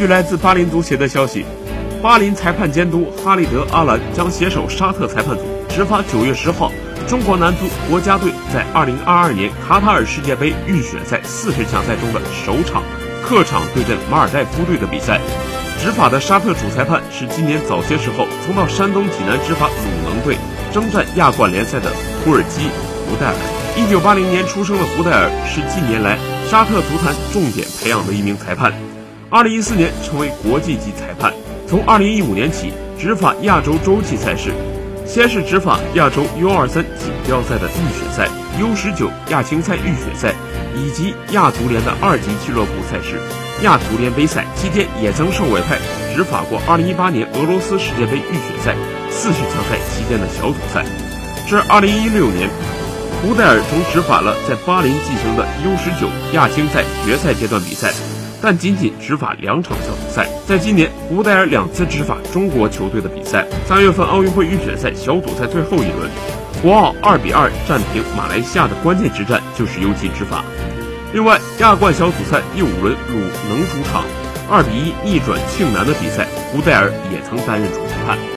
据来自巴林足协的消息，巴林裁判监督哈利德·阿兰将携手沙特裁判组，执法九月十号中国男足国家队在二零二二年卡塔尔世界杯预选赛四十强赛中的首场客场对阵马尔代夫队的比赛。执法的沙特主裁判是今年早些时候曾到山东济南执法鲁能队征战亚冠联赛的土耳其胡代尔。一九八零年出生的胡代尔是近年来沙特足坛重点培养的一名裁判。二零一四年成为国际级裁判，从二零一五年起执法亚洲洲际赛事，先是执法亚洲 U 二三锦标赛的预选赛、U 十九亚青赛预选赛，以及亚足联的二级俱乐部赛事。亚足联杯赛期间，也曾受委派执法过2018年俄罗斯世界杯预选赛四十强赛期间的小组赛。至2016年，胡代尔曾执法了在巴林进行的 U19 亚青赛决赛阶段比赛，但仅仅执法两场小组赛。在今年，胡代尔两次执法中国球队的比赛。三月份奥运会预选赛小组赛最后一轮，国奥2比2战平马来西亚的关键之战就是由其执法。另外，亚冠小组赛第五轮鲁能主场二比一逆转庆南的比赛，胡代尔也曾担任主裁判。